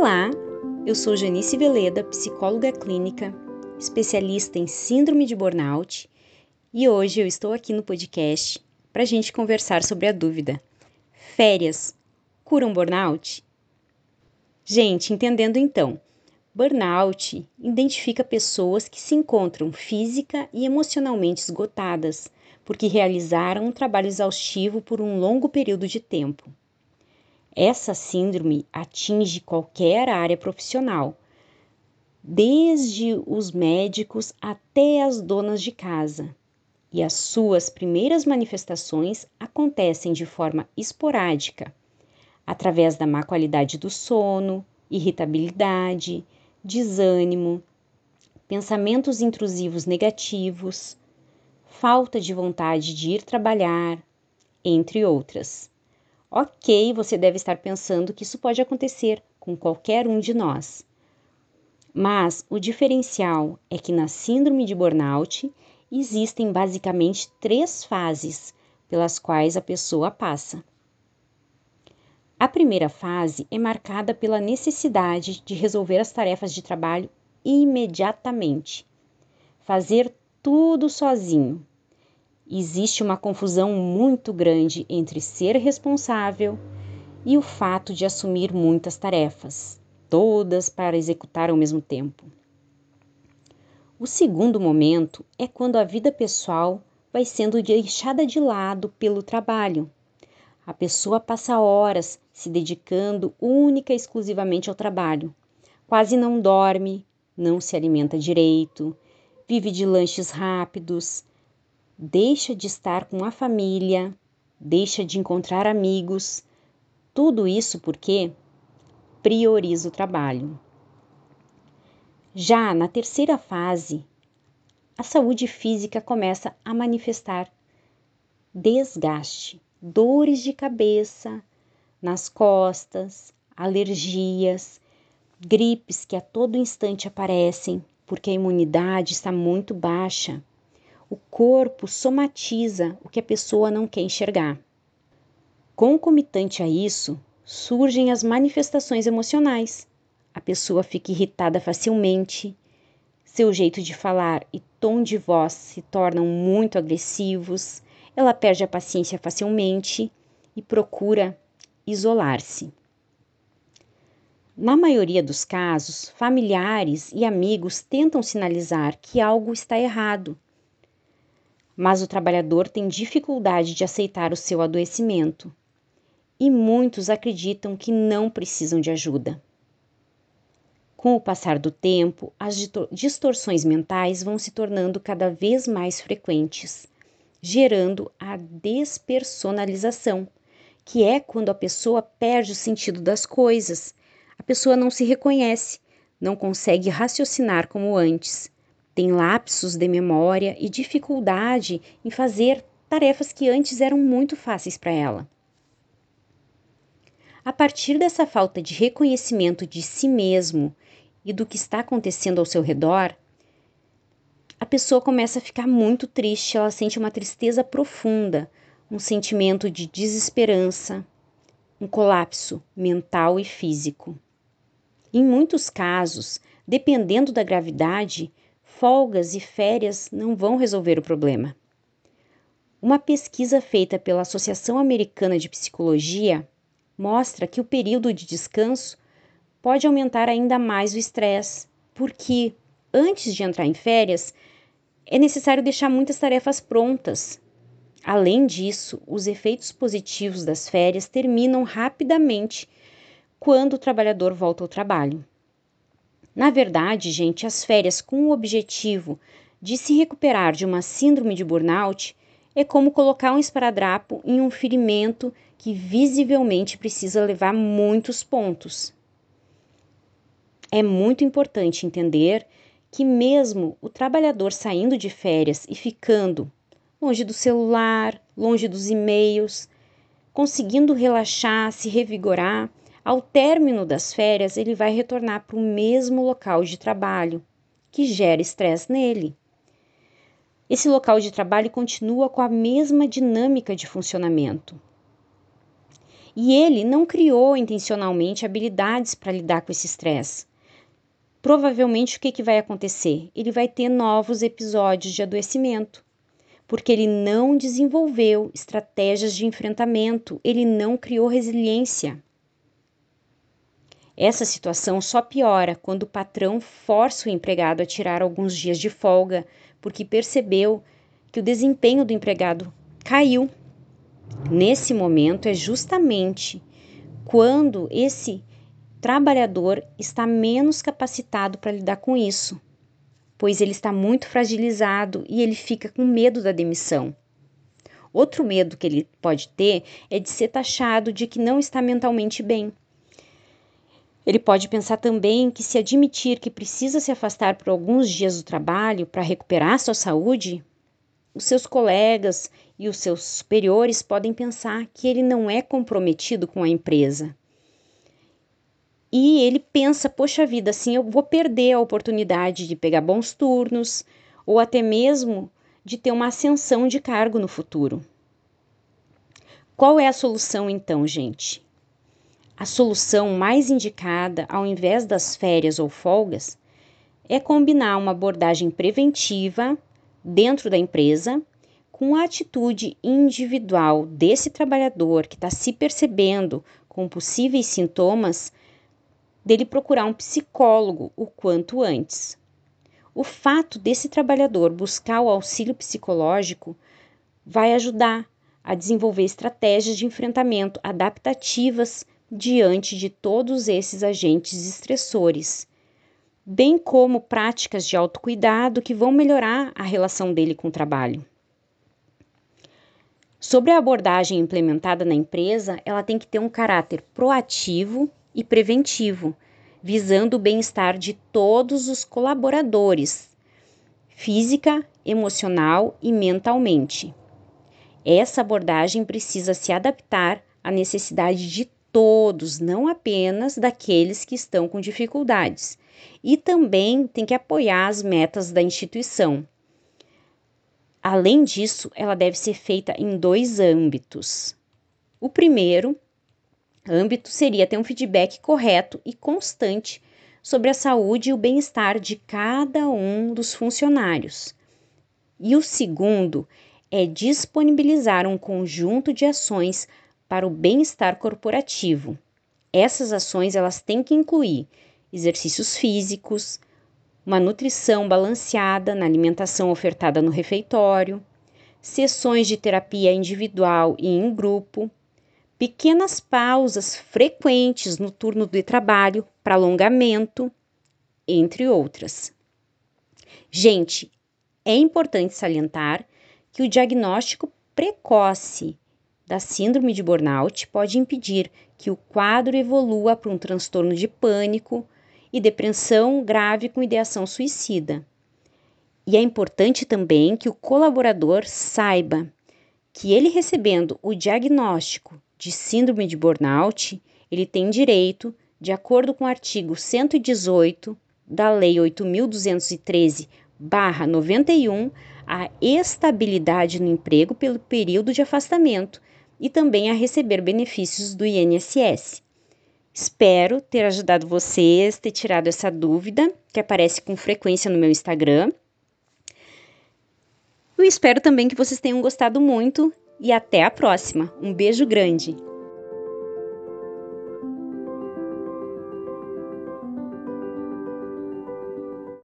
Olá, eu sou Janice Veleda, psicóloga clínica, especialista em síndrome de burnout, e hoje eu estou aqui no podcast para a gente conversar sobre a dúvida: férias curam burnout? Gente, entendendo então, burnout identifica pessoas que se encontram física e emocionalmente esgotadas porque realizaram um trabalho exaustivo por um longo período de tempo. Essa síndrome atinge qualquer área profissional, desde os médicos até as donas de casa, e as suas primeiras manifestações acontecem de forma esporádica, através da má qualidade do sono, irritabilidade, desânimo, pensamentos intrusivos negativos, falta de vontade de ir trabalhar, entre outras. Ok, você deve estar pensando que isso pode acontecer com qualquer um de nós. Mas o diferencial é que na síndrome de burnout existem basicamente três fases pelas quais a pessoa passa. A primeira fase é marcada pela necessidade de resolver as tarefas de trabalho imediatamente, fazer tudo sozinho, existe uma confusão muito grande entre ser responsável e o fato de assumir muitas tarefas, todas para executar ao mesmo tempo. O segundo momento é quando a vida pessoal vai sendo deixada de lado pelo trabalho. A pessoa passa horas se dedicando única e exclusivamente ao trabalho. Quase não dorme, não se alimenta direito, vive de lanches rápidos, deixa de estar com a família, deixa de encontrar amigos. Tudo isso porque prioriza o trabalho. Já na terceira fase, a saúde física começa a manifestar desgaste, dores de cabeça, nas costas, alergias, gripes que a todo instante aparecem porque a imunidade está muito baixa o corpo somatiza o que a pessoa não quer enxergar. Concomitante a isso, surgem as manifestações emocionais. A pessoa fica irritada facilmente, seu jeito de falar e tom de voz se tornam muito agressivos, ela perde a paciência facilmente e procura isolar-se. Na maioria dos casos, familiares e amigos tentam sinalizar que algo está errado mas o trabalhador tem dificuldade de aceitar o seu adoecimento. E muitos acreditam que não precisam de ajuda. Com o passar do tempo, as distorções mentais vão se tornando cada vez mais frequentes, gerando a despersonalização, que é quando a pessoa perde o sentido das coisas, a pessoa não se reconhece, não consegue raciocinar como antes tem lapsos de memória e dificuldade em fazer tarefas que antes eram muito fáceis para ela. A partir dessa falta de reconhecimento de si mesmo e do que está acontecendo ao seu redor, a pessoa começa a ficar muito triste, ela sente uma tristeza profunda, um sentimento de desesperança, um colapso mental e físico. Em muitos casos, dependendo da gravidade, folgas e férias não vão resolver o problema. Uma pesquisa feita pela Associação Americana de Psicologia mostra que o período de descanso pode aumentar ainda mais o estresse, porque antes de entrar em férias é necessário deixar muitas tarefas prontas. Além disso, os efeitos positivos das férias terminam rapidamente quando o trabalhador volta ao trabalho. Na verdade, gente, as férias com o objetivo de se recuperar de uma síndrome de burnout é como colocar um esparadrapo em um ferimento que visivelmente precisa levar muitos pontos. É muito importante entender que, mesmo o trabalhador saindo de férias e ficando longe do celular, longe dos e-mails, conseguindo relaxar, se revigorar, ao término das férias, ele vai retornar para o mesmo local de trabalho, que gera estresse nele. Esse local de trabalho continua com a mesma dinâmica de funcionamento. E ele não criou intencionalmente habilidades para lidar com esse estresse. Provavelmente o que, que vai acontecer? Ele vai ter novos episódios de adoecimento, porque ele não desenvolveu estratégias de enfrentamento, ele não criou resiliência. Essa situação só piora quando o patrão força o empregado a tirar alguns dias de folga, porque percebeu que o desempenho do empregado caiu. Nesse momento é justamente quando esse trabalhador está menos capacitado para lidar com isso, pois ele está muito fragilizado e ele fica com medo da demissão. Outro medo que ele pode ter é de ser taxado de que não está mentalmente bem. Ele pode pensar também que, se admitir que precisa se afastar por alguns dias do trabalho para recuperar sua saúde, os seus colegas e os seus superiores podem pensar que ele não é comprometido com a empresa. E ele pensa, poxa vida, assim eu vou perder a oportunidade de pegar bons turnos ou até mesmo de ter uma ascensão de cargo no futuro. Qual é a solução então, gente? A solução mais indicada, ao invés das férias ou folgas, é combinar uma abordagem preventiva dentro da empresa com a atitude individual desse trabalhador que está se percebendo com possíveis sintomas, dele procurar um psicólogo o quanto antes. O fato desse trabalhador buscar o auxílio psicológico vai ajudar a desenvolver estratégias de enfrentamento adaptativas diante de todos esses agentes estressores, bem como práticas de autocuidado que vão melhorar a relação dele com o trabalho. Sobre a abordagem implementada na empresa, ela tem que ter um caráter proativo e preventivo, visando o bem-estar de todos os colaboradores, física, emocional e mentalmente. Essa abordagem precisa se adaptar à necessidade de todos, não apenas daqueles que estão com dificuldades. E também tem que apoiar as metas da instituição. Além disso, ela deve ser feita em dois âmbitos. O primeiro âmbito seria ter um feedback correto e constante sobre a saúde e o bem-estar de cada um dos funcionários. E o segundo é disponibilizar um conjunto de ações para o bem-estar corporativo. Essas ações elas têm que incluir exercícios físicos, uma nutrição balanceada na alimentação ofertada no refeitório, sessões de terapia individual e em grupo, pequenas pausas frequentes no turno de trabalho para alongamento, entre outras. Gente, é importante salientar que o diagnóstico precoce da síndrome de burnout pode impedir que o quadro evolua para um transtorno de pânico e depressão grave com ideação suicida. E é importante também que o colaborador saiba que ele recebendo o diagnóstico de síndrome de burnout, ele tem direito, de acordo com o artigo 118 da Lei 8.213-91, a estabilidade no emprego pelo período de afastamento e também a receber benefícios do INSS. Espero ter ajudado vocês, ter tirado essa dúvida que aparece com frequência no meu Instagram. Eu espero também que vocês tenham gostado muito e até a próxima. Um beijo grande!